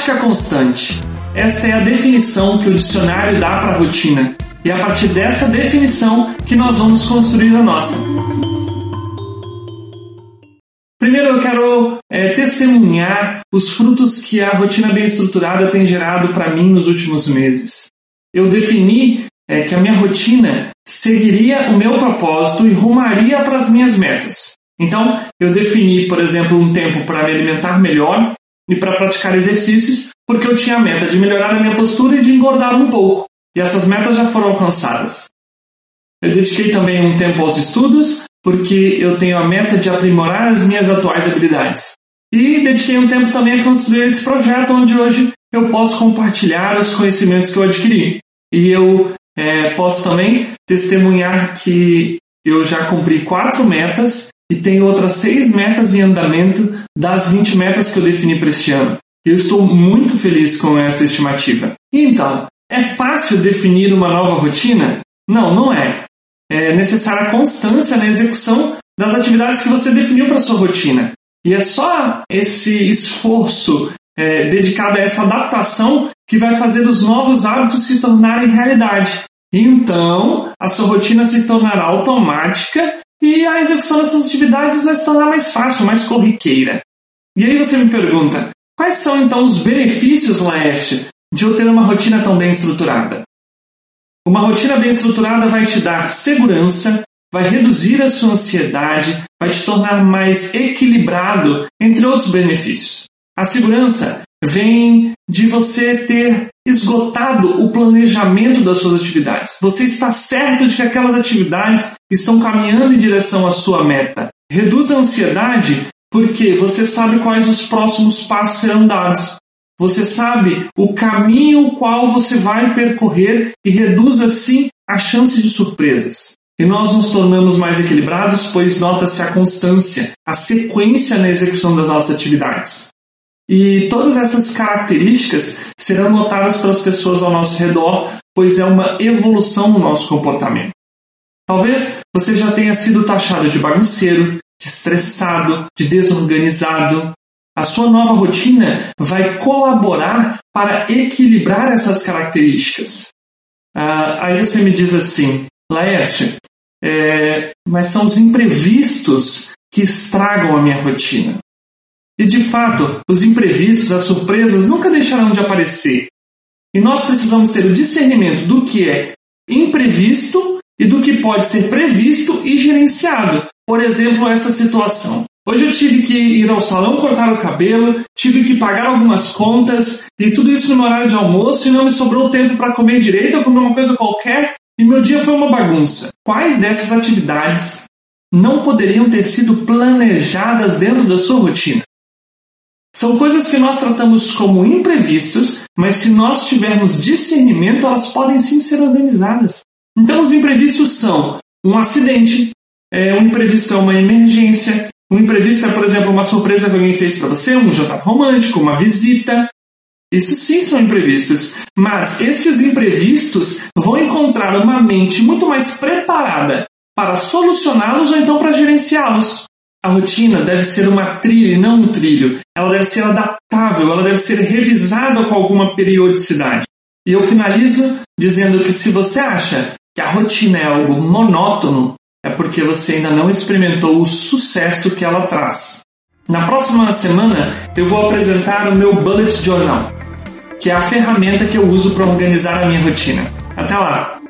Prática constante. Essa é a definição que o dicionário dá para a rotina. E é a partir dessa definição que nós vamos construir a nossa. Primeiro eu quero é, testemunhar os frutos que a rotina bem estruturada tem gerado para mim nos últimos meses. Eu defini é, que a minha rotina seguiria o meu propósito e rumaria para as minhas metas. Então, eu defini, por exemplo, um tempo para me alimentar melhor e para praticar exercícios, porque eu tinha a meta de melhorar a minha postura e de engordar um pouco. E essas metas já foram alcançadas. Eu dediquei também um tempo aos estudos, porque eu tenho a meta de aprimorar as minhas atuais habilidades. E dediquei um tempo também a construir esse projeto onde hoje eu posso compartilhar os conhecimentos que eu adquiri. E eu é, posso também testemunhar que eu já cumpri quatro metas e tenho outras seis metas em andamento das 20 metas que eu defini para este ano. Eu estou muito feliz com essa estimativa. Então, é fácil definir uma nova rotina? Não, não é. É necessária constância na execução das atividades que você definiu para sua rotina. E é só esse esforço é, dedicado a essa adaptação que vai fazer os novos hábitos se tornarem realidade. Então, a sua rotina se tornará automática e a execução dessas atividades vai se tornar mais fácil, mais corriqueira. E aí você me pergunta, quais são então os benefícios, Laércio, de eu ter uma rotina tão bem estruturada? Uma rotina bem estruturada vai te dar segurança, vai reduzir a sua ansiedade, vai te tornar mais equilibrado, entre outros benefícios. A segurança vem de você ter esgotado o planejamento das suas atividades. Você está certo de que aquelas atividades estão caminhando em direção à sua meta. Reduz a ansiedade porque você sabe quais os próximos passos serão dados. Você sabe o caminho qual você vai percorrer e reduz assim a chance de surpresas. E nós nos tornamos mais equilibrados, pois nota-se a constância, a sequência na execução das nossas atividades. E todas essas características serão notadas pelas pessoas ao nosso redor, pois é uma evolução no nosso comportamento. Talvez você já tenha sido taxado de bagunceiro, de estressado, de desorganizado. A sua nova rotina vai colaborar para equilibrar essas características. Ah, aí você me diz assim, Laércio, é, mas são os imprevistos que estragam a minha rotina. E de fato, os imprevistos, as surpresas nunca deixarão de aparecer. E nós precisamos ter o discernimento do que é imprevisto e do que pode ser previsto e gerenciado. Por exemplo, essa situação. Hoje eu tive que ir ao salão cortar o cabelo, tive que pagar algumas contas e tudo isso no horário de almoço e não me sobrou tempo para comer direito ou comer uma coisa qualquer e meu dia foi uma bagunça. Quais dessas atividades não poderiam ter sido planejadas dentro da sua rotina? São coisas que nós tratamos como imprevistos, mas se nós tivermos discernimento, elas podem sim ser organizadas. Então, os imprevistos são um acidente, é, um imprevisto é uma emergência, um imprevisto é, por exemplo, uma surpresa que alguém fez para você, um jantar romântico, uma visita. Isso sim são imprevistos, mas estes imprevistos vão encontrar uma mente muito mais preparada para solucioná-los ou então para gerenciá-los. A rotina deve ser uma trilha e não um trilho. Ela deve ser adaptável, ela deve ser revisada com alguma periodicidade. E eu finalizo dizendo que se você acha que a rotina é algo monótono, é porque você ainda não experimentou o sucesso que ela traz. Na próxima semana eu vou apresentar o meu Bullet Journal, que é a ferramenta que eu uso para organizar a minha rotina. Até lá!